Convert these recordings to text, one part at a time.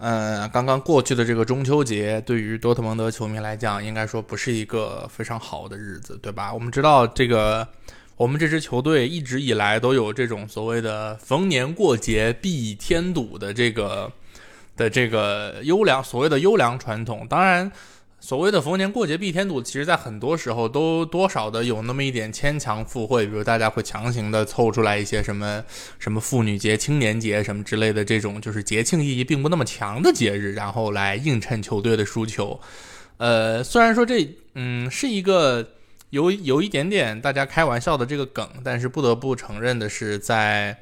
嗯，刚刚过去的这个中秋节，对于多特蒙德球迷来讲，应该说不是一个非常好的日子，对吧？我们知道，这个我们这支球队一直以来都有这种所谓的逢年过节必添堵的这个的这个优良所谓的优良传统，当然。所谓的逢年过节必添堵，其实在很多时候都多少的有那么一点牵强附会，比如大家会强行的凑出来一些什么什么妇女节、青年节什么之类的这种就是节庆意义并不那么强的节日，然后来映衬球队的输球。呃，虽然说这嗯是一个有有一点点大家开玩笑的这个梗，但是不得不承认的是在。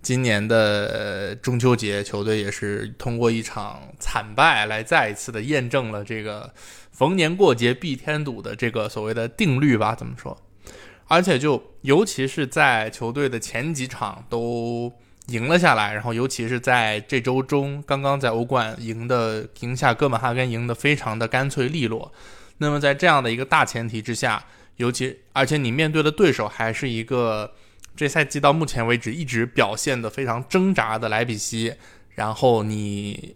今年的中秋节，球队也是通过一场惨败来再一次的验证了这个逢年过节必添堵的这个所谓的定律吧？怎么说？而且就尤其是在球队的前几场都赢了下来，然后尤其是在这周中刚刚在欧冠赢的赢下哥本哈根，赢得非常的干脆利落。那么在这样的一个大前提之下，尤其而且你面对的对手还是一个。这赛季到目前为止一直表现的非常挣扎的莱比锡，然后你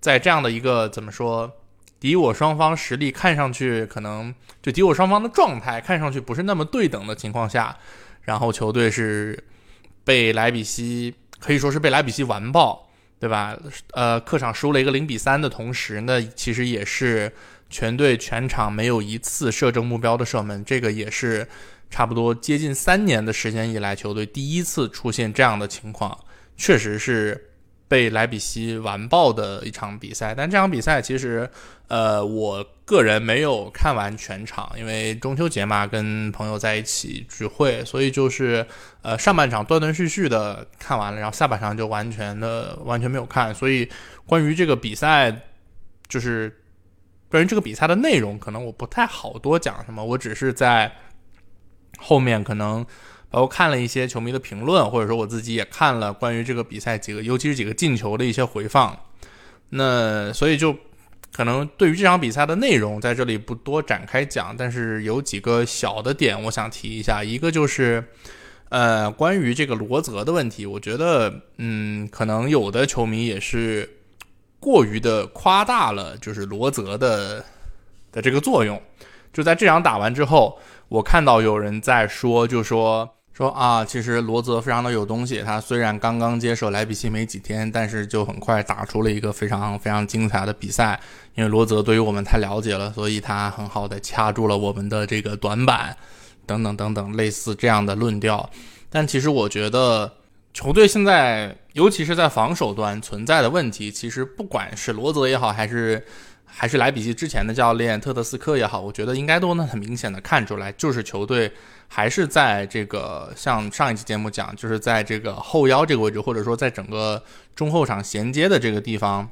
在这样的一个怎么说敌我双方实力看上去可能就敌我双方的状态看上去不是那么对等的情况下，然后球队是被莱比锡可以说是被莱比锡完爆，对吧？呃，客场输了一个零比三的同时，那其实也是全队全场没有一次射正目标的射门，这个也是。差不多接近三年的时间以来，球队第一次出现这样的情况，确实是被莱比锡完爆的一场比赛。但这场比赛其实，呃，我个人没有看完全场，因为中秋节嘛，跟朋友在一起聚会，所以就是呃上半场断断续续的看完了，然后下半场就完全的完全没有看。所以关于这个比赛，就是关于这个比赛的内容，可能我不太好多讲什么，我只是在。后面可能包括看了一些球迷的评论，或者说我自己也看了关于这个比赛几个，尤其是几个进球的一些回放。那所以就可能对于这场比赛的内容在这里不多展开讲，但是有几个小的点我想提一下。一个就是呃关于这个罗泽的问题，我觉得嗯可能有的球迷也是过于的夸大了，就是罗泽的的这个作用。就在这场打完之后。我看到有人在说，就说说啊，其实罗泽非常的有东西。他虽然刚刚接手莱比锡没几天，但是就很快打出了一个非常非常精彩的比赛。因为罗泽对于我们太了解了，所以他很好的掐住了我们的这个短板，等等等等，类似这样的论调。但其实我觉得，球队现在尤其是在防守端存在的问题，其实不管是罗泽也好，还是。还是莱比锡之前的教练特德斯科也好，我觉得应该都能很明显的看出来，就是球队还是在这个像上一期节目讲，就是在这个后腰这个位置，或者说在整个中后场衔接的这个地方，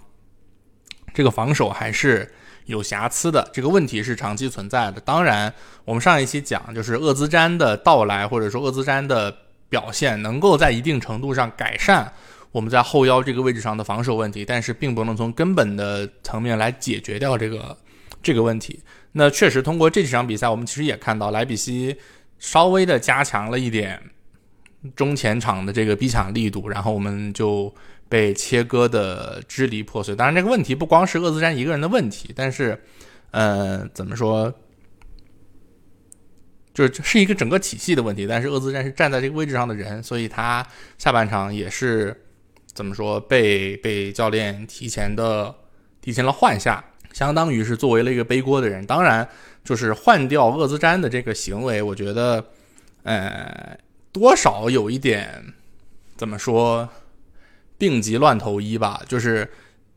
这个防守还是有瑕疵的，这个问题是长期存在的。当然，我们上一期讲就是厄兹詹的到来，或者说厄兹詹的表现，能够在一定程度上改善。我们在后腰这个位置上的防守问题，但是并不能从根本的层面来解决掉这个这个问题。那确实通过这几场比赛，我们其实也看到莱比锡稍微的加强了一点中前场的这个逼抢力度，然后我们就被切割的支离破碎。当然，这个问题不光是厄兹詹一个人的问题，但是，呃，怎么说，就是是一个整个体系的问题。但是厄兹詹是站在这个位置上的人，所以他下半场也是。怎么说被被教练提前的提前了换下，相当于是作为了一个背锅的人。当然，就是换掉厄兹詹的这个行为，我觉得，呃，多少有一点怎么说病急乱投医吧。就是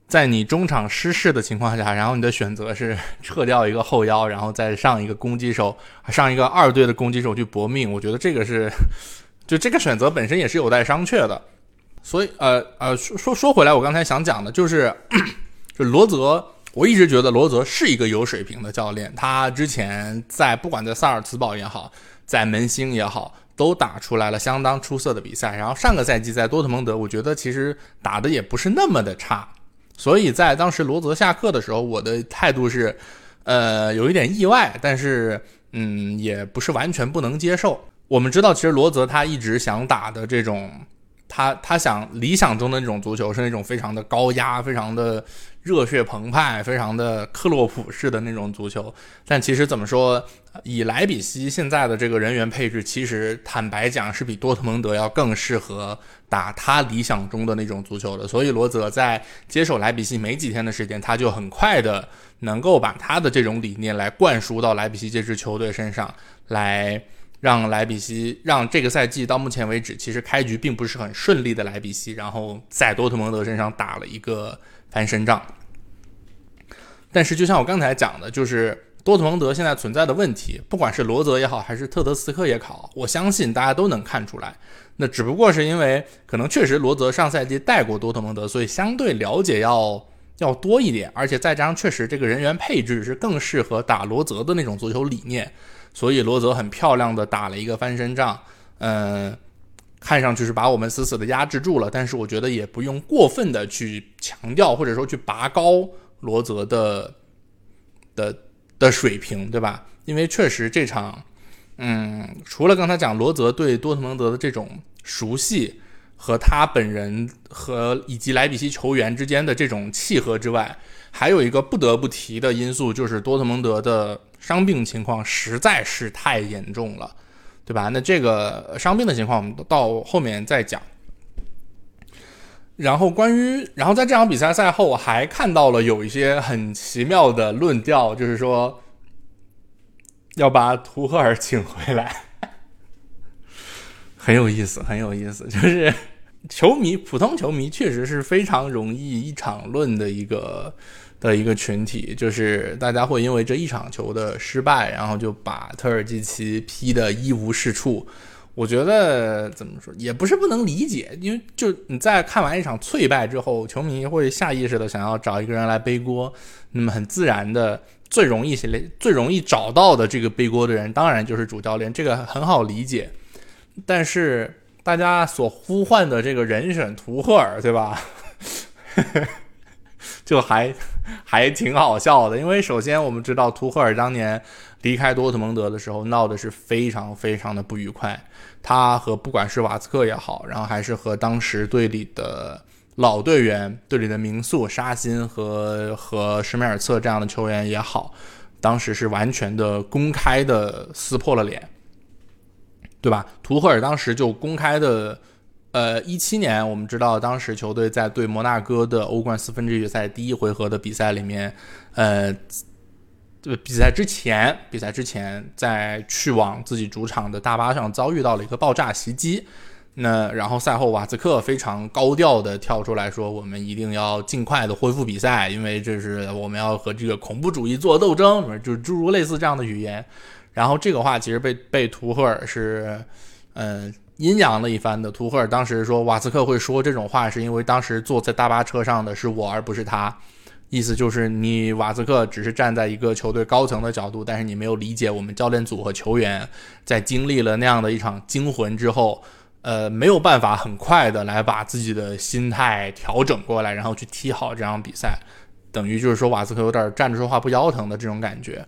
在你中场失势的情况下，然后你的选择是 撤掉一个后腰，然后再上一个攻击手，上一个二队的攻击手去搏命。我觉得这个是，就这个选择本身也是有待商榷的。所以，呃呃，说说说回来，我刚才想讲的就是，就罗泽，我一直觉得罗泽是一个有水平的教练。他之前在不管在萨尔茨堡也好，在门兴也好，都打出来了相当出色的比赛。然后上个赛季在多特蒙德，我觉得其实打的也不是那么的差。所以在当时罗泽下课的时候，我的态度是，呃，有一点意外，但是，嗯，也不是完全不能接受。我们知道，其实罗泽他一直想打的这种，他他想理想中的那种足球是那种非常的高压、非常的热血澎湃、非常的克洛普式的那种足球。但其实怎么说，以莱比锡现在的这个人员配置，其实坦白讲是比多特蒙德要更适合。打他理想中的那种足球的，所以罗泽在接手莱比锡没几天的时间，他就很快的能够把他的这种理念来灌输到莱比锡这支球队身上，来让莱比锡让这个赛季到目前为止其实开局并不是很顺利的莱比锡，然后在多特蒙德身上打了一个翻身仗。但是就像我刚才讲的，就是多特蒙德现在存在的问题，不管是罗泽也好，还是特德斯科也好，我相信大家都能看出来。那只不过是因为可能确实罗泽上赛季带过多特蒙德，所以相对了解要要多一点，而且再加上确实这个人员配置是更适合打罗泽的那种足球理念，所以罗泽很漂亮的打了一个翻身仗，嗯，看上去是把我们死死的压制住了，但是我觉得也不用过分的去强调或者说去拔高罗泽的的的水平，对吧？因为确实这场。嗯，除了刚才讲罗泽对多特蒙德的这种熟悉和他本人和以及莱比锡球员之间的这种契合之外，还有一个不得不提的因素就是多特蒙德的伤病情况实在是太严重了，对吧？那这个伤病的情况我们到后面再讲。然后关于，然后在这场比赛赛后，我还看到了有一些很奇妙的论调，就是说。要把图赫尔请回来，很有意思，很有意思。就是球迷，普通球迷确实是非常容易一场论的一个的一个群体，就是大家会因为这一场球的失败，然后就把特尔基奇批的一无是处。我觉得怎么说也不是不能理解，因为就你在看完一场脆败之后，球迷会下意识的想要找一个人来背锅，那么很自然的。最容易、最容易找到的这个背锅的人，当然就是主教练，这个很好理解。但是大家所呼唤的这个人选图赫尔，对吧？就还 还挺好笑的，因为首先我们知道图赫尔当年离开多特蒙德的时候闹的是非常非常的不愉快，他和不管是瓦茨克也好，然后还是和当时队里的。老队员队里的名宿沙欣和和施梅尔策这样的球员也好，当时是完全的公开的撕破了脸，对吧？图赫尔当时就公开的，呃，一七年我们知道，当时球队在对摩纳哥的欧冠四分之一决赛第一回合的比赛里面，呃，这个比赛之前，比赛之前在去往自己主场的大巴上遭遇到了一个爆炸袭击。那然后赛后，瓦兹克非常高调的跳出来说：“我们一定要尽快的恢复比赛，因为这是我们要和这个恐怖主义做斗争，就是诸如类似这样的语言。”然后这个话其实被被图赫尔是，嗯，阴阳了一番的。图赫尔当时说瓦斯克会说这种话，是因为当时坐在大巴车上的是我，而不是他。意思就是你瓦斯克只是站在一个球队高层的角度，但是你没有理解我们教练组和球员在经历了那样的一场惊魂之后。呃，没有办法很快的来把自己的心态调整过来，然后去踢好这场比赛，等于就是说瓦斯克有点站着说话不腰疼的这种感觉。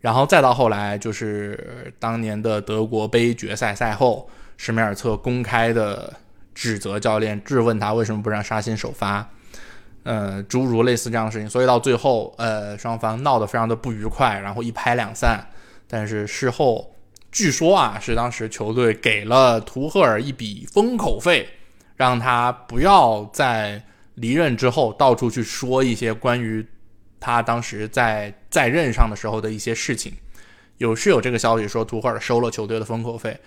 然后再到后来，就是当年的德国杯决赛赛后，施梅尔策公开的指责教练，质问他为什么不让沙欣首发，呃，诸如类似这样的事情。所以到最后，呃，双方闹得非常的不愉快，然后一拍两散。但是事后。据说啊，是当时球队给了图赫尔一笔封口费，让他不要在离任之后到处去说一些关于他当时在在任上的时候的一些事情。有是有这个消息说图赫尔收了球队的封口费。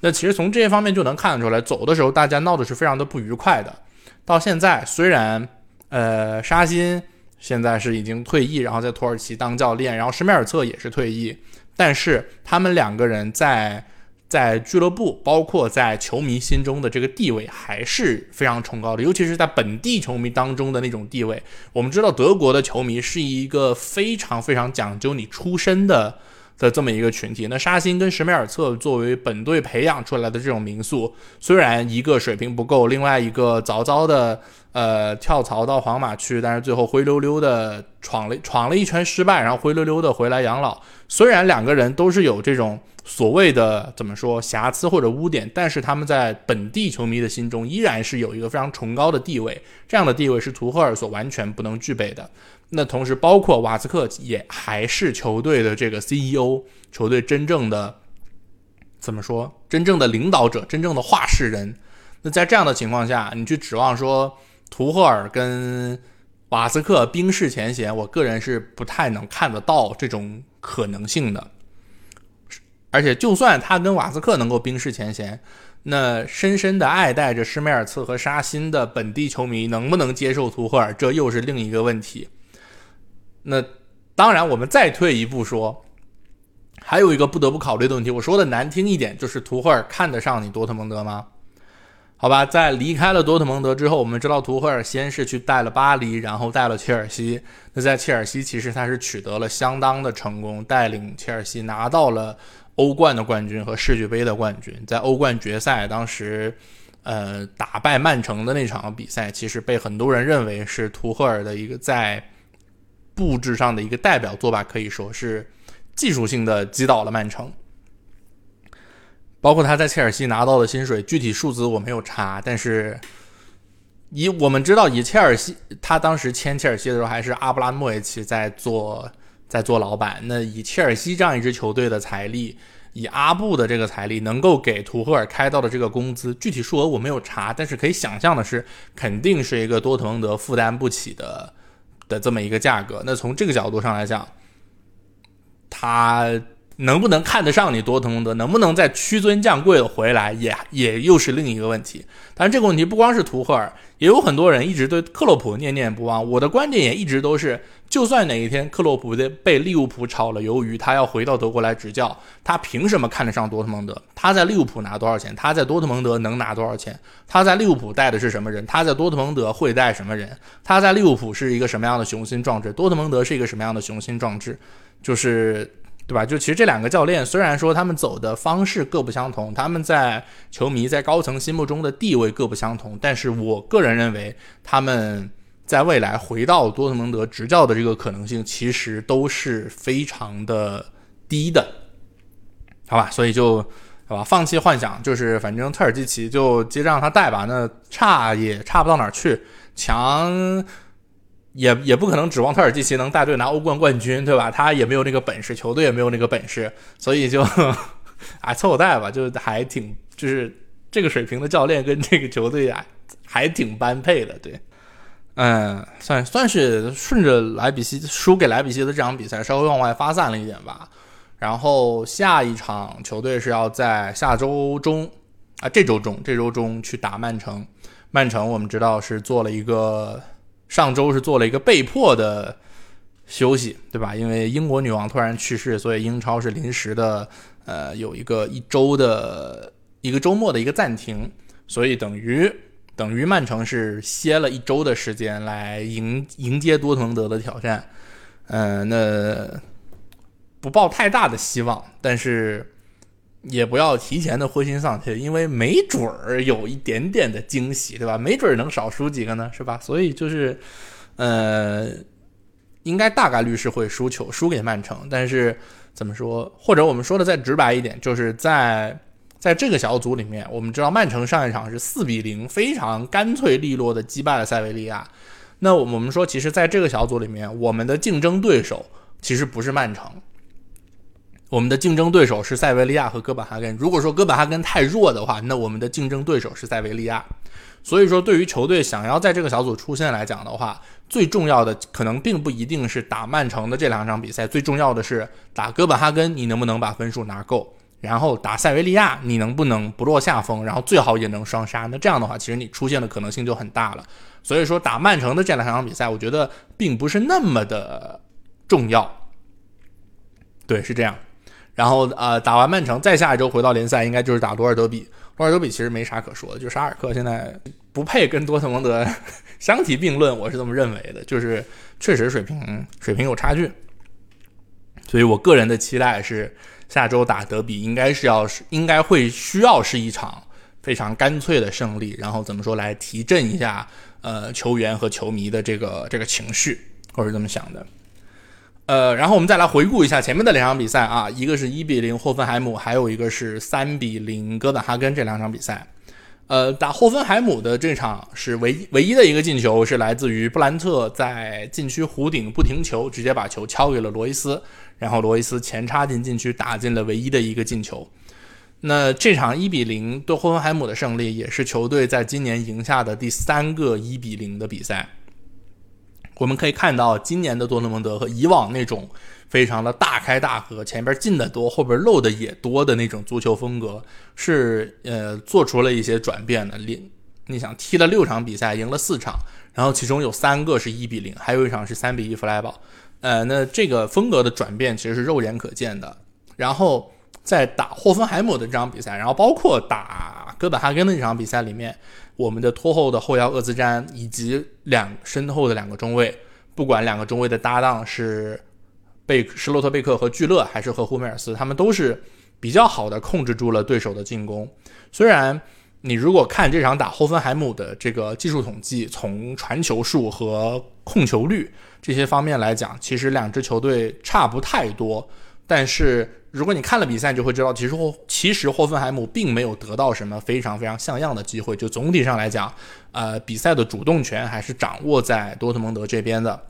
那其实从这些方面就能看得出来，走的时候大家闹的是非常的不愉快的。到现在虽然呃沙欣现在是已经退役，然后在土耳其当教练，然后施梅尔策也是退役。但是他们两个人在在俱乐部，包括在球迷心中的这个地位还是非常崇高的，尤其是在本地球迷当中的那种地位。我们知道，德国的球迷是一个非常非常讲究你出身的的这么一个群体。那沙欣跟什梅尔策作为本队培养出来的这种民宿，虽然一个水平不够，另外一个早早的呃跳槽到皇马去，但是最后灰溜溜的闯了闯了一圈失败，然后灰溜溜的回来养老。虽然两个人都是有这种。所谓的怎么说瑕疵或者污点，但是他们在本地球迷的心中依然是有一个非常崇高的地位，这样的地位是图赫尔所完全不能具备的。那同时，包括瓦斯克也还是球队的这个 CEO，球队真正的怎么说，真正的领导者，真正的话事人。那在这样的情况下，你去指望说图赫尔跟瓦斯克冰释前嫌，我个人是不太能看得到这种可能性的。而且，就算他跟瓦斯克能够冰释前嫌，那深深的爱戴着施梅尔茨和沙欣的本地球迷能不能接受图赫尔，这又是另一个问题。那当然，我们再退一步说，还有一个不得不考虑的问题。我说的难听一点，就是图赫尔看得上你多特蒙德吗？好吧，在离开了多特蒙德之后，我们知道图赫尔先是去带了巴黎，然后带了切尔西。那在切尔西，其实他是取得了相当的成功，带领切尔西拿到了。欧冠的冠军和世俱杯的冠军，在欧冠决赛当时，呃，打败曼城的那场比赛，其实被很多人认为是图赫尔的一个在布置上的一个代表作吧，可以说是技术性的击倒了曼城。包括他在切尔西拿到的薪水，具体数字我没有查，但是以我们知道，以切尔西他当时签切尔西的时候，还是阿布拉莫维奇在做。在做老板，那以切尔西这样一支球队的财力，以阿布的这个财力，能够给图赫尔开到的这个工资，具体数额我没有查，但是可以想象的是，肯定是一个多特蒙德负担不起的的这么一个价格。那从这个角度上来讲，它。能不能看得上你多特蒙德？能不能再屈尊降贵的回来，也也又是另一个问题。但，这个问题不光是图赫尔，也有很多人一直对克洛普念念不忘。我的观点也一直都是，就算哪一天克洛普被被利物浦炒了鱿鱼，他要回到德国来执教，他凭什么看得上多特蒙德？他在利物浦拿多少钱？他在多特蒙德能拿多少钱？他在利物浦带的是什么人？他在多特蒙德会带什么人？他在利物浦是一个什么样的雄心壮志？多特蒙德是一个什么样的雄心壮志？就是。对吧？就其实这两个教练，虽然说他们走的方式各不相同，他们在球迷在高层心目中的地位各不相同，但是我个人认为，他们在未来回到多特蒙德执教的这个可能性，其实都是非常的低的，好吧？所以就好吧，放弃幻想，就是反正特尔基奇就接着让他带吧，那差也差不到哪儿去，强。也也不可能指望特尔季奇能带队拿欧冠冠军，对吧？他也没有那个本事，球队也没有那个本事，所以就啊凑合带吧，就还挺就是这个水平的教练跟这个球队啊还挺般配的，对，嗯，算算是顺着莱比锡输给莱比锡的这场比赛稍微往外发散了一点吧。然后下一场球队是要在下周中啊这周中这周中去打曼城，曼城我们知道是做了一个。上周是做了一个被迫的休息，对吧？因为英国女王突然去世，所以英超是临时的，呃，有一个一周的一个周末的一个暂停，所以等于等于曼城是歇了一周的时间来迎迎接多特蒙德的挑战。嗯，那不抱太大的希望，但是。也不要提前的灰心丧气，因为没准儿有一点点的惊喜，对吧？没准儿能少输几个呢，是吧？所以就是，呃，应该大概率是会输球，输给曼城。但是怎么说？或者我们说的再直白一点，就是在在这个小组里面，我们知道曼城上一场是四比零，非常干脆利落的击败了塞维利亚。那我们说，其实在这个小组里面，我们的竞争对手其实不是曼城。我们的竞争对手是塞维利亚和哥本哈根。如果说哥本哈根太弱的话，那我们的竞争对手是塞维利亚。所以说，对于球队想要在这个小组出线来讲的话，最重要的可能并不一定是打曼城的这两场比赛，最重要的是打哥本哈根，你能不能把分数拿够？然后打塞维利亚，你能不能不落下风？然后最好也能双杀。那这样的话，其实你出现的可能性就很大了。所以说，打曼城的这两场比赛，我觉得并不是那么的重要。对，是这样。然后呃打完曼城，再下一周回到联赛，应该就是打多尔德比。多尔德比其实没啥可说的，就沙尔克现在不配跟多特蒙德 相提并论，我是这么认为的，就是确实水平水平有差距。所以我个人的期待是下周打德比，应该是要是应该会需要是一场非常干脆的胜利，然后怎么说来提振一下呃球员和球迷的这个这个情绪，我是这么想的。呃，然后我们再来回顾一下前面的两场比赛啊，一个是一比零霍芬海姆，还有一个是三比零哥本哈根这两场比赛。呃，打霍芬海姆的这场是唯唯一的一个进球，是来自于布兰特在禁区弧顶不停球，直接把球敲给了罗伊斯，然后罗伊斯前插进禁区打进了唯一的一个进球。那这场一比零对霍芬海姆的胜利，也是球队在今年赢下的第三个一比零的比赛。我们可以看到，今年的多特蒙德和以往那种非常的大开大合，前边进的多，后边漏的也多的那种足球风格，是呃做出了一些转变的。你你想踢了六场比赛，赢了四场，然后其中有三个是一比零，还有一场是三比一弗莱堡。呃，那这个风格的转变其实是肉眼可见的。然后在打霍芬海姆的这场比赛，然后包括打哥本哈根的这场比赛里面。我们的拖后的后腰厄兹詹以及两身后的两个中卫，不管两个中卫的搭档是贝施洛特贝克和聚勒，还是和胡梅尔斯，他们都是比较好的控制住了对手的进攻。虽然你如果看这场打霍芬海姆的这个技术统计，从传球数和控球率这些方面来讲，其实两支球队差不太多，但是。如果你看了比赛，就会知道，其实霍其实霍芬海姆并没有得到什么非常非常像样的机会。就总体上来讲，呃，比赛的主动权还是掌握在多特蒙德这边的。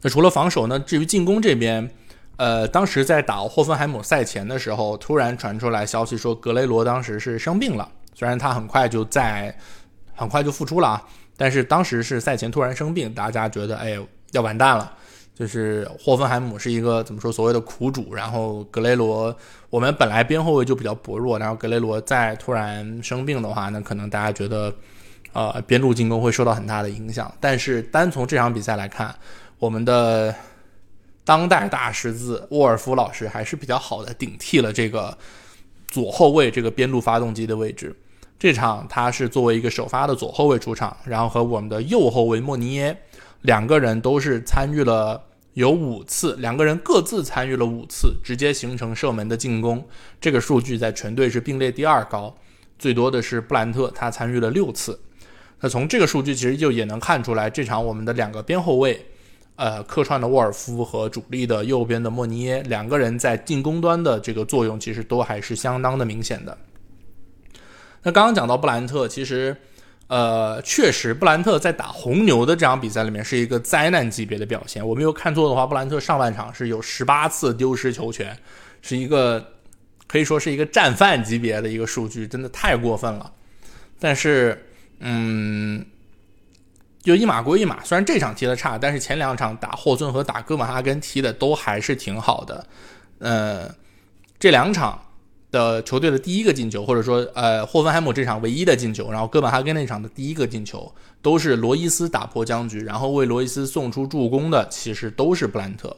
那除了防守呢？至于进攻这边，呃，当时在打霍芬海姆赛前的时候，突然传出来消息说格雷罗当时是生病了。虽然他很快就在很快就复出了啊，但是当时是赛前突然生病，大家觉得哎要完蛋了。就是霍芬海姆是一个怎么说所谓的苦主，然后格雷罗，我们本来边后卫就比较薄弱，然后格雷罗再突然生病的话，那可能大家觉得，呃，边路进攻会受到很大的影响。但是单从这场比赛来看，我们的当代大十字沃尔夫老师还是比较好的顶替了这个左后卫这个边路发动机的位置。这场他是作为一个首发的左后卫出场，然后和我们的右后卫莫尼耶。两个人都是参与了有五次，两个人各自参与了五次，直接形成射门的进攻。这个数据在全队是并列第二高，最多的是布兰特，他参与了六次。那从这个数据其实就也能看出来，这场我们的两个边后卫，呃，客串的沃尔夫和主力的右边的莫尼耶，两个人在进攻端的这个作用其实都还是相当的明显的。那刚刚讲到布兰特，其实。呃，确实，布兰特在打红牛的这场比赛里面是一个灾难级别的表现。我没有看错的话，布兰特上半场是有十八次丢失球权，是一个可以说是一个战犯级别的一个数据，真的太过分了。但是，嗯，就一码归一码，虽然这场踢的差，但是前两场打霍尊和打哥本哈根踢的都还是挺好的。呃，这两场。的球队的第一个进球，或者说，呃，霍芬海姆这场唯一的进球，然后哥本哈根那场的第一个进球，都是罗伊斯打破僵局，然后为罗伊斯送出助攻的，其实都是布兰特。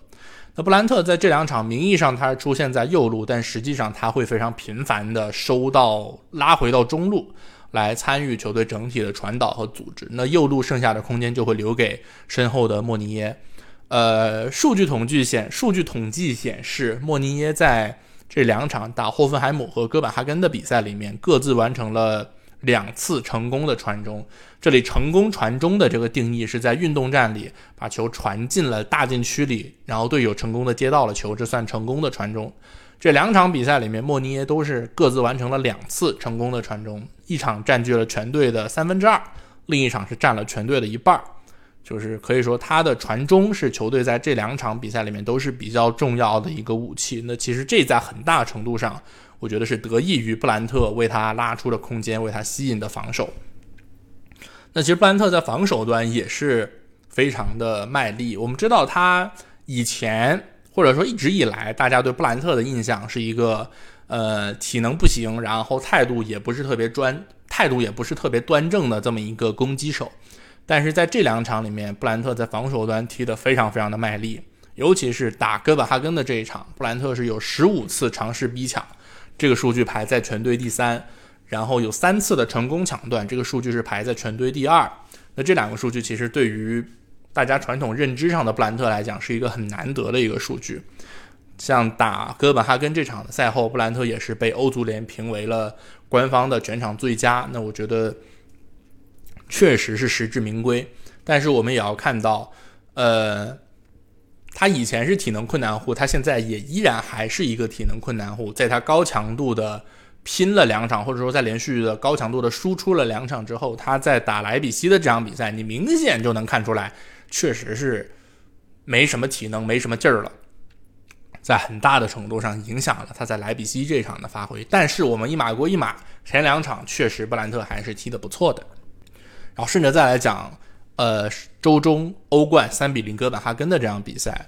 那布兰特在这两场名义上他是出现在右路，但实际上他会非常频繁的收到拉回到中路来参与球队整体的传导和组织。那右路剩下的空间就会留给身后的莫尼耶。呃，数据统计显，数据统计显示，莫尼耶在。这两场打霍芬海姆和哥本哈根的比赛里面，各自完成了两次成功的传中。这里成功传中的这个定义是在运动战里把球传进了大禁区里，然后队友成功的接到了球，这算成功的传中。这两场比赛里面，莫尼耶都是各自完成了两次成功的传中，一场占据了全队的三分之二，另一场是占了全队的一半儿。就是可以说，他的传中是球队在这两场比赛里面都是比较重要的一个武器。那其实这在很大程度上，我觉得是得益于布兰特为他拉出的空间，为他吸引的防守。那其实布兰特在防守端也是非常的卖力。我们知道他以前或者说一直以来，大家对布兰特的印象是一个呃体能不行，然后态度也不是特别专，态度也不是特别端正的这么一个攻击手。但是在这两场里面，布兰特在防守端踢得非常非常的卖力，尤其是打哥本哈根的这一场，布兰特是有十五次尝试逼抢，这个数据排在全队第三，然后有三次的成功抢断，这个数据是排在全队第二。那这两个数据其实对于大家传统认知上的布兰特来讲，是一个很难得的一个数据。像打哥本哈根这场的赛后，布兰特也是被欧足联评为了官方的全场最佳。那我觉得确实是实至名归。但是我们也要看到，呃，他以前是体能困难户，他现在也依然还是一个体能困难户。在他高强度的拼了两场，或者说在连续的高强度的输出了两场之后，他在打莱比锡的这场比赛，你明显就能看出来，确实是没什么体能，没什么劲儿了。在很大的程度上影响了他在莱比锡这场的发挥，但是我们一码归一码，前两场确实布兰特还是踢得不错的。然后顺着再来讲，呃，周中欧冠三比零哥本哈根的这场比赛，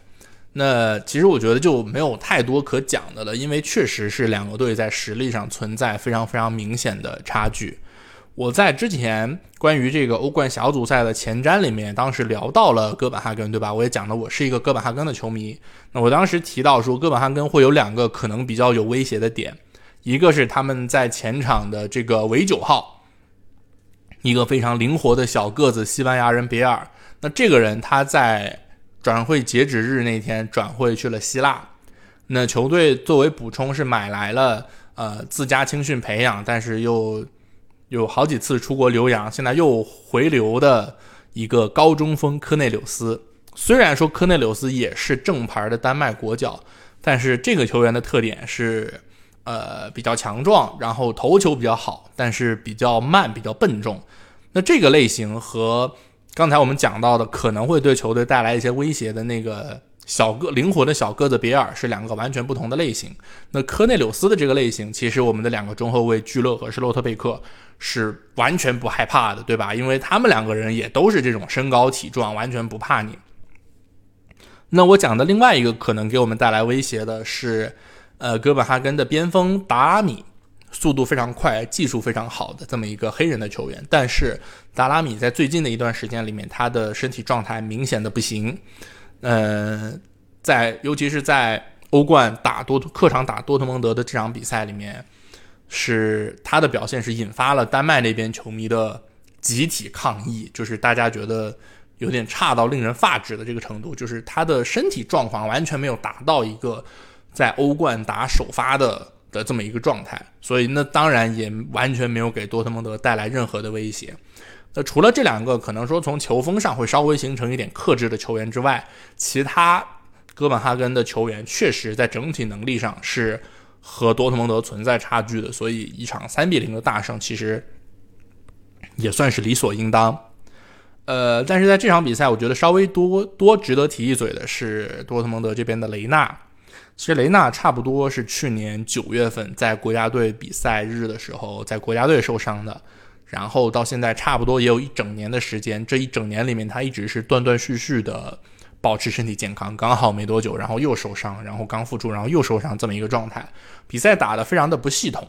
那其实我觉得就没有太多可讲的了，因为确实是两个队在实力上存在非常非常明显的差距。我在之前关于这个欧冠小组赛的前瞻里面，当时聊到了哥本哈根，对吧？我也讲了，我是一个哥本哈根的球迷。那我当时提到说，哥本哈根会有两个可能比较有威胁的点，一个是他们在前场的这个韦九号，一个非常灵活的小个子西班牙人比尔。那这个人他在转会截止日那天转会去了希腊，那球队作为补充是买来了呃自家青训培养，但是又。有好几次出国留洋，现在又回流的一个高中锋科内柳斯。虽然说科内柳斯也是正牌的丹麦国脚，但是这个球员的特点是，呃，比较强壮，然后头球比较好，但是比较慢，比较笨重。那这个类型和刚才我们讲到的可能会对球队带来一些威胁的那个。小个灵活的小个子比尔是两个完全不同的类型。那科内柳斯的这个类型，其实我们的两个中后卫聚勒和施洛特贝克是完全不害怕的，对吧？因为他们两个人也都是这种身高体壮，完全不怕你。那我讲的另外一个可能给我们带来威胁的是，呃，哥本哈根的边锋达拉米，速度非常快，技术非常好的这么一个黑人的球员。但是达拉米在最近的一段时间里面，他的身体状态明显的不行。呃，在尤其是在欧冠打多客场打多特蒙德的这场比赛里面，是他的表现是引发了丹麦那边球迷的集体抗议，就是大家觉得有点差到令人发指的这个程度，就是他的身体状况完全没有达到一个在欧冠打首发的的这么一个状态，所以那当然也完全没有给多特蒙德带来任何的威胁。那除了这两个可能说从球风上会稍微形成一点克制的球员之外，其他哥本哈根的球员确实在整体能力上是和多特蒙德存在差距的，所以一场三比零的大胜其实也算是理所应当。呃，但是在这场比赛，我觉得稍微多多值得提一嘴的是多特蒙德这边的雷纳。其实雷纳差不多是去年九月份在国家队比赛日的时候在国家队受伤的。然后到现在差不多也有一整年的时间，这一整年里面他一直是断断续续的保持身体健康，刚好没多久，然后又受伤，然后刚复出，然后又受伤这么一个状态，比赛打得非常的不系统。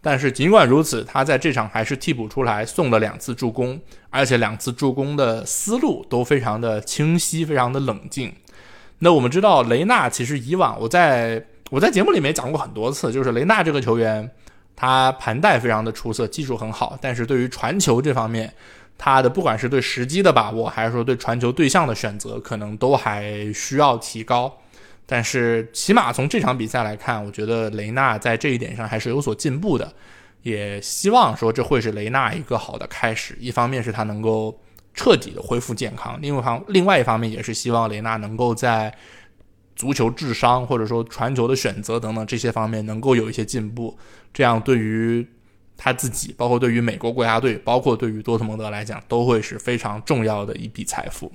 但是尽管如此，他在这场还是替补出来送了两次助攻，而且两次助攻的思路都非常的清晰，非常的冷静。那我们知道雷纳其实以往我在我在节目里面讲过很多次，就是雷纳这个球员。他盘带非常的出色，技术很好，但是对于传球这方面，他的不管是对时机的把握，还是说对传球对象的选择，可能都还需要提高。但是起码从这场比赛来看，我觉得雷纳在这一点上还是有所进步的。也希望说这会是雷纳一个好的开始。一方面是他能够彻底的恢复健康，另外方另外一方面也是希望雷纳能够在。足球智商，或者说传球的选择等等这些方面能够有一些进步，这样对于他自己，包括对于美国国家队，包括对于多特蒙德来讲，都会是非常重要的一笔财富。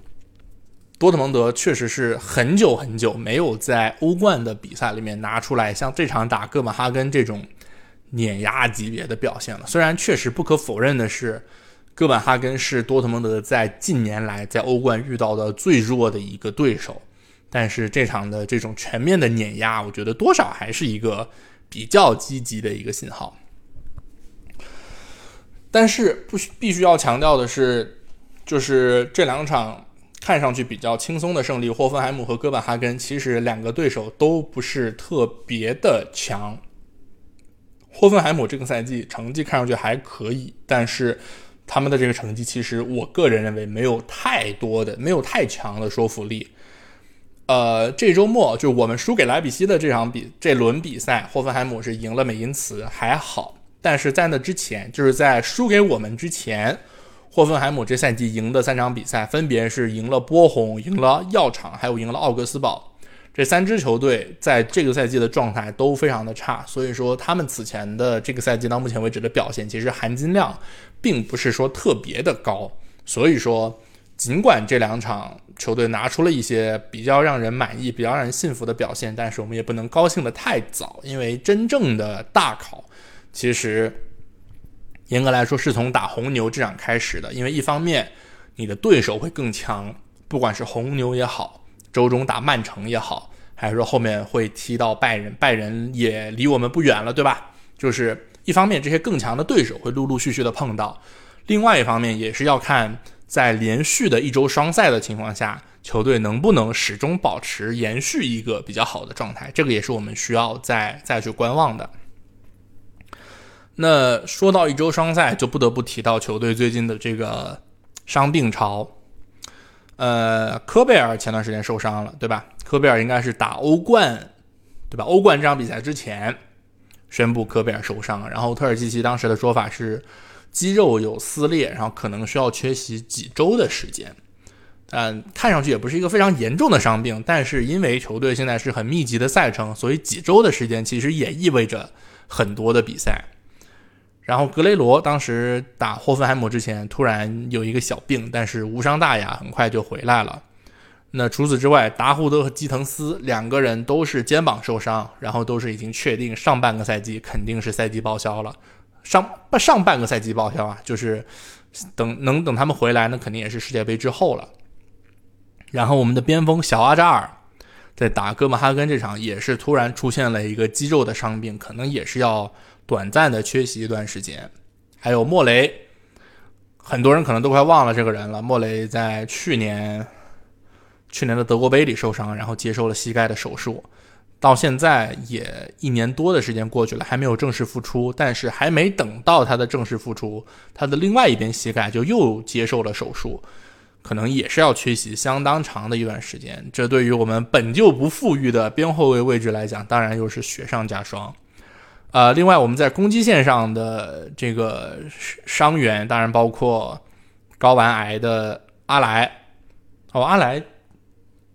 多特蒙德确实是很久很久没有在欧冠的比赛里面拿出来像这场打哥本哈根这种碾压级别的表现了。虽然确实不可否认的是，哥本哈根是多特蒙德在近年来在欧冠遇到的最弱的一个对手。但是这场的这种全面的碾压，我觉得多少还是一个比较积极的一个信号。但是不需必须要强调的是，就是这两场看上去比较轻松的胜利，霍芬海姆和哥本哈根，其实两个对手都不是特别的强。霍芬海姆这个赛季成绩看上去还可以，但是他们的这个成绩，其实我个人认为没有太多的、没有太强的说服力。呃，这周末就我们输给莱比锡的这场比这轮比赛，霍芬海姆是赢了美因茨，还好。但是在那之前，就是在输给我们之前，霍芬海姆这赛季赢的三场比赛，分别是赢了波鸿、赢了药厂，还有赢了奥格斯堡。这三支球队在这个赛季的状态都非常的差，所以说他们此前的这个赛季到目前为止的表现，其实含金量并不是说特别的高。所以说。尽管这两场球队拿出了一些比较让人满意、比较让人信服的表现，但是我们也不能高兴的太早，因为真正的大考其实严格来说是从打红牛这场开始的。因为一方面你的对手会更强，不管是红牛也好，周中打曼城也好，还是说后面会踢到拜仁，拜仁也离我们不远了，对吧？就是一方面这些更强的对手会陆陆续续的碰到，另外一方面也是要看。在连续的一周双赛的情况下，球队能不能始终保持延续一个比较好的状态？这个也是我们需要再再去观望的。那说到一周双赛，就不得不提到球队最近的这个伤病潮。呃，科贝尔前段时间受伤了，对吧？科贝尔应该是打欧冠，对吧？欧冠这场比赛之前宣布科贝尔受伤，然后特尔基奇当时的说法是。肌肉有撕裂，然后可能需要缺席几周的时间。嗯，看上去也不是一个非常严重的伤病，但是因为球队现在是很密集的赛程，所以几周的时间其实也意味着很多的比赛。然后格雷罗当时打霍芬海姆之前突然有一个小病，但是无伤大雅，很快就回来了。那除此之外，达胡德和基滕斯两个人都是肩膀受伤，然后都是已经确定上半个赛季肯定是赛季报销了。上上半个赛季报销啊，就是等能等他们回来，那肯定也是世界杯之后了。然后我们的边锋小阿扎尔在打哥本哈根这场也是突然出现了一个肌肉的伤病，可能也是要短暂的缺席一段时间。还有莫雷，很多人可能都快忘了这个人了。莫雷在去年去年的德国杯里受伤，然后接受了膝盖的手术。到现在也一年多的时间过去了，还没有正式复出。但是还没等到他的正式复出，他的另外一边膝盖就又接受了手术，可能也是要缺席相当长的一段时间。这对于我们本就不富裕的边后卫位置来讲，当然又是雪上加霜。呃，另外我们在攻击线上的这个伤员，当然包括睾丸癌的阿莱。哦，阿莱。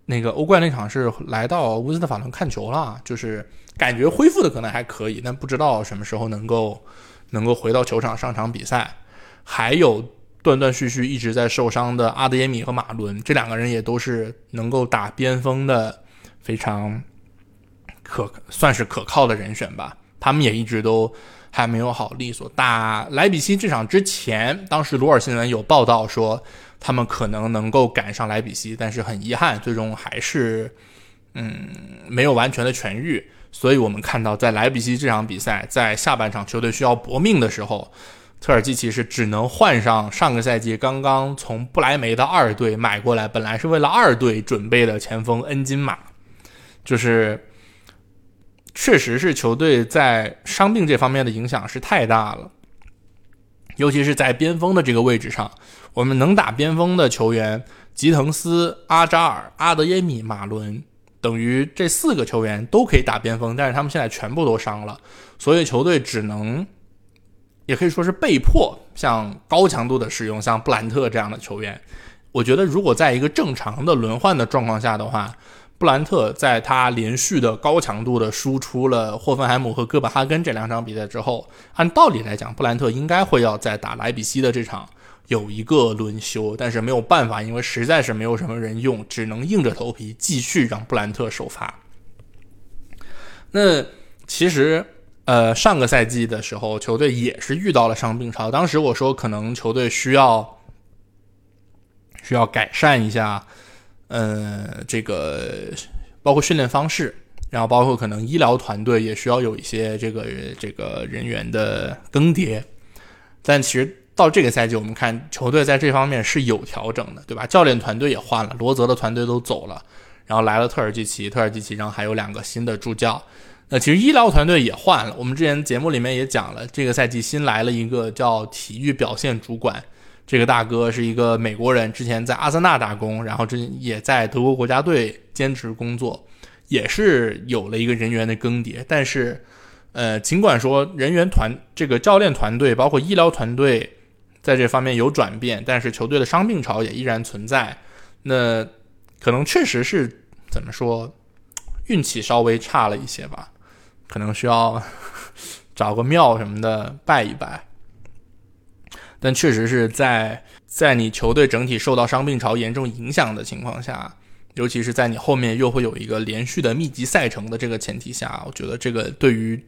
那个欧冠那场是来到乌斯特法伦看球了，就是感觉恢复的可能还可以，但不知道什么时候能够能够回到球场上场比赛。还有断断续续一直在受伤的阿德耶米和马伦，这两个人也都是能够打边锋的非常可算是可靠的人选吧。他们也一直都还没有好利索。打莱比锡这场之前，当时罗尔新闻有报道说。他们可能能够赶上莱比锡，但是很遗憾，最终还是，嗯，没有完全的痊愈。所以我们看到，在莱比锡这场比赛，在下半场球队需要搏命的时候，特尔基奇是只能换上上个赛季刚刚从不莱梅的二队买过来，本来是为了二队准备的前锋恩金马，就是，确实是球队在伤病这方面的影响是太大了。尤其是在边锋的这个位置上，我们能打边锋的球员，吉滕斯、阿扎尔、阿德耶米、马伦，等于这四个球员都可以打边锋，但是他们现在全部都伤了，所以球队只能，也可以说是被迫向高强度的使用像布兰特这样的球员。我觉得如果在一个正常的轮换的状况下的话。布兰特在他连续的高强度的输出了霍芬海姆和哥本哈根这两场比赛之后，按道理来讲，布兰特应该会要在打莱比锡的这场有一个轮休，但是没有办法，因为实在是没有什么人用，只能硬着头皮继续让布兰特首发。那其实，呃，上个赛季的时候，球队也是遇到了伤病潮，当时我说可能球队需要需要改善一下。呃，这个包括训练方式，然后包括可能医疗团队也需要有一些这个这个人员的更迭。但其实到这个赛季，我们看球队在这方面是有调整的，对吧？教练团队也换了，罗泽的团队都走了，然后来了特尔季奇，特尔季奇，然后还有两个新的助教。那其实医疗团队也换了，我们之前节目里面也讲了，这个赛季新来了一个叫体育表现主管，这个大哥是一个美国人，之前在阿森纳打工，然后这也在德国国家队兼职工作，也是有了一个人员的更迭。但是，呃，尽管说人员团这个教练团队包括医疗团队在这方面有转变，但是球队的伤病潮也依然存在。那可能确实是怎么说，运气稍微差了一些吧。可能需要 找个庙什么的拜一拜，但确实是在在你球队整体受到伤病潮严重影响的情况下，尤其是在你后面又会有一个连续的密集赛程的这个前提下，我觉得这个对于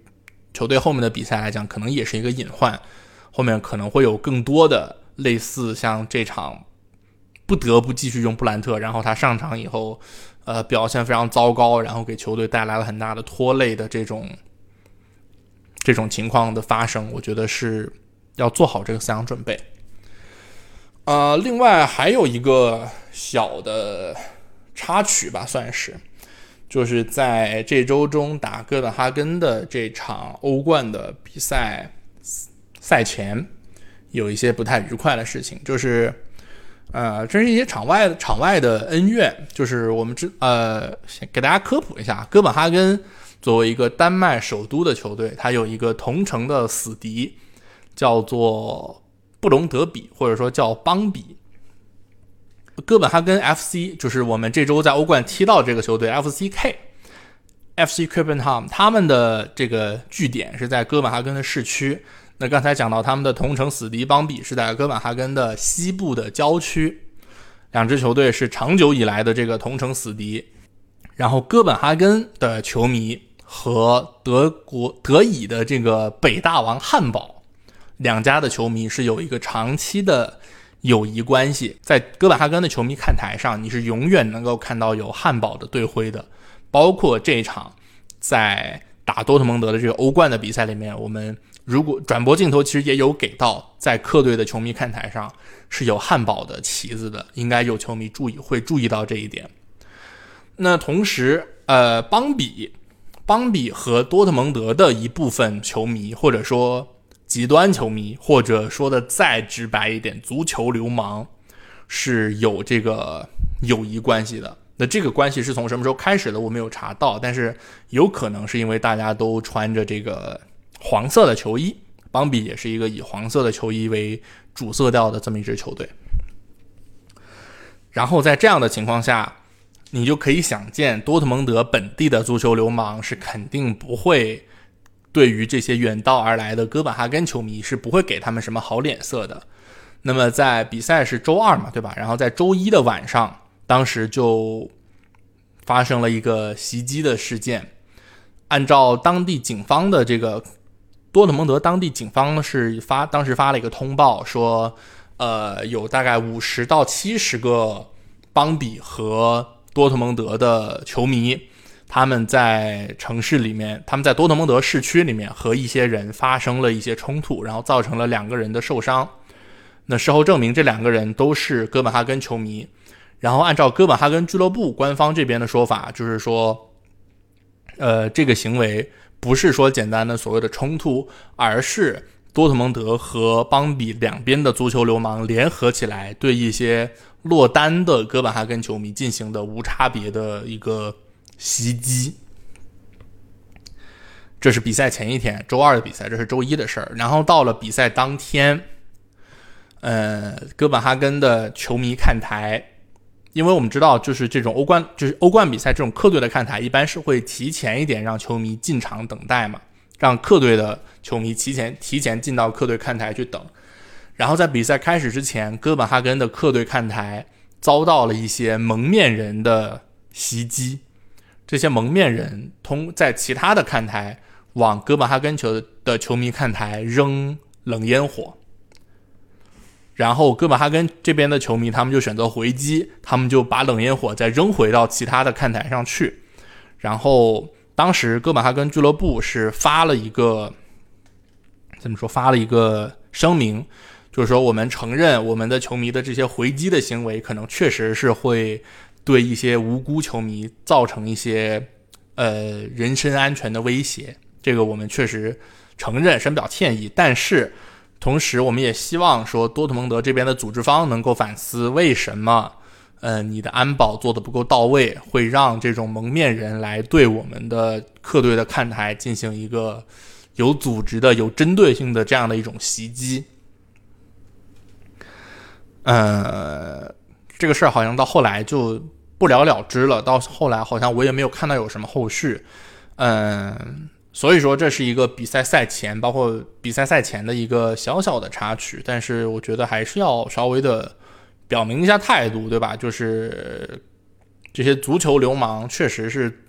球队后面的比赛来讲，可能也是一个隐患。后面可能会有更多的类似像这场不得不继续用布兰特，然后他上场以后。呃，表现非常糟糕，然后给球队带来了很大的拖累的这种这种情况的发生，我觉得是要做好这个思想准备。呃，另外还有一个小的插曲吧，算是，就是在这周中打哥本哈根的这场欧冠的比赛赛前，有一些不太愉快的事情，就是。呃，这是一些场外场外的恩怨，就是我们知呃，给大家科普一下，哥本哈根作为一个丹麦首都的球队，它有一个同城的死敌，叫做布隆德比，或者说叫邦比。哥本哈根 FC 就是我们这周在欧冠踢到这个球队 FCK，FC Copenhagen，他们的这个据点是在哥本哈根的市区。那刚才讲到他们的同城死敌邦比是在哥本哈根的西部的郊区，两支球队是长久以来的这个同城死敌。然后哥本哈根的球迷和德国德乙的这个北大王汉堡两家的球迷是有一个长期的友谊关系。在哥本哈根的球迷看台上，你是永远能够看到有汉堡的队徽的，包括这一场在打多特蒙德的这个欧冠的比赛里面，我们。如果转播镜头其实也有给到，在客队的球迷看台上是有汉堡的旗子的，应该有球迷注意会注意到这一点。那同时，呃，邦比，邦比和多特蒙德的一部分球迷，或者说极端球迷，或者说的再直白一点，足球流氓是有这个友谊关系的。那这个关系是从什么时候开始的？我没有查到，但是有可能是因为大家都穿着这个。黄色的球衣，邦比也是一个以黄色的球衣为主色调的这么一支球队。然后在这样的情况下，你就可以想见，多特蒙德本地的足球流氓是肯定不会对于这些远道而来的哥本哈根球迷是不会给他们什么好脸色的。那么在比赛是周二嘛，对吧？然后在周一的晚上，当时就发生了一个袭击的事件。按照当地警方的这个。多特蒙德当地警方是发当时发了一个通报，说，呃，有大概五十到七十个邦比和多特蒙德的球迷，他们在城市里面，他们在多特蒙德市区里面和一些人发生了一些冲突，然后造成了两个人的受伤。那事后证明，这两个人都是哥本哈根球迷。然后按照哥本哈根俱乐部官方这边的说法，就是说，呃，这个行为。不是说简单的所谓的冲突，而是多特蒙德和邦比两边的足球流氓联合起来，对一些落单的哥本哈根球迷进行的无差别的一个袭击。这是比赛前一天，周二的比赛，这是周一的事儿。然后到了比赛当天，呃，哥本哈根的球迷看台。因为我们知道，就是这种欧冠，就是欧冠比赛这种客队的看台，一般是会提前一点让球迷进场等待嘛，让客队的球迷提前提前进到客队看台去等。然后在比赛开始之前，哥本哈根的客队看台遭到了一些蒙面人的袭击，这些蒙面人通在其他的看台往哥本哈根球的球迷看台扔冷烟火。然后哥本哈根这边的球迷，他们就选择回击，他们就把冷烟火再扔回到其他的看台上去。然后当时哥本哈根俱乐部是发了一个怎么说？发了一个声明，就是说，我们承认我们的球迷的这些回击的行为，可能确实是会对一些无辜球迷造成一些呃人身安全的威胁。这个我们确实承认，深表歉意。但是，同时我们也希望说，多特蒙德这边的组织方能够反思，为什么呃你的安保做的不够到位，会让这种蒙面人来对我们的客队的看台进行一个有组织的、有针对性的这样的一种袭击。呃，这个事儿好像到后来就不了了之了。到后来好像我也没有看到有什么后续。嗯，所以说这是一个比赛赛前，包括比赛赛前的一个小小的插曲。但是我觉得还是要稍微的表明一下态度，对吧？就是这些足球流氓确实是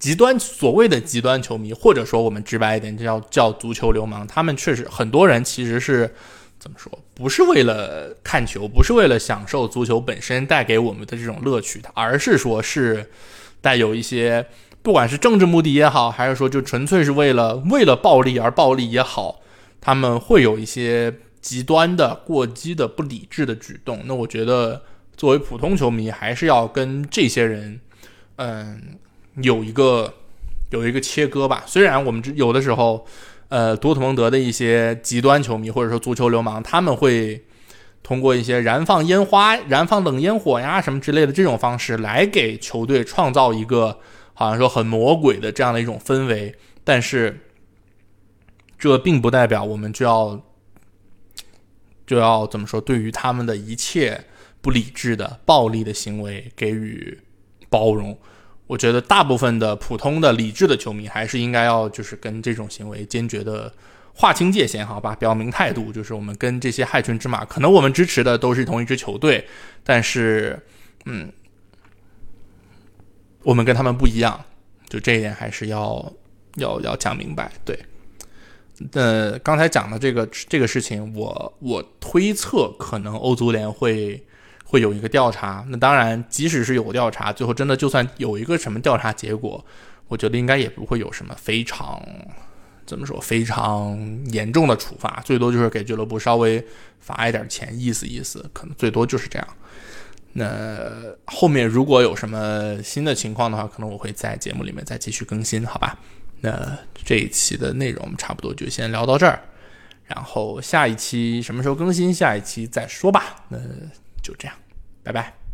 极端，所谓的极端球迷，或者说我们直白一点叫叫足球流氓，他们确实很多人其实是。怎么说？不是为了看球，不是为了享受足球本身带给我们的这种乐趣的，而是说是带有一些，不管是政治目的也好，还是说就纯粹是为了为了暴力而暴力也好，他们会有一些极端的、过激的、不理智的举动。那我觉得，作为普通球迷，还是要跟这些人，嗯，有一个有一个切割吧。虽然我们有的时候。呃，多特蒙德的一些极端球迷或者说足球流氓，他们会通过一些燃放烟花、燃放冷烟火呀什么之类的这种方式来给球队创造一个好像说很魔鬼的这样的一种氛围。但是，这并不代表我们就要就要怎么说，对于他们的一切不理智的暴力的行为给予包容。我觉得大部分的普通的理智的球迷还是应该要就是跟这种行为坚决的划清界限，好吧，表明态度。就是我们跟这些害群之马，可能我们支持的都是同一支球队，但是，嗯，我们跟他们不一样，就这一点还是要要要讲明白。对，呃，刚才讲的这个这个事情，我我推测可能欧足联会。会有一个调查，那当然，即使是有调查，最后真的就算有一个什么调查结果，我觉得应该也不会有什么非常怎么说非常严重的处罚，最多就是给俱乐部稍微罚一点钱，意思意思，可能最多就是这样。那后面如果有什么新的情况的话，可能我会在节目里面再继续更新，好吧？那这一期的内容差不多就先聊到这儿，然后下一期什么时候更新，下一期再说吧。那。就这样，拜拜。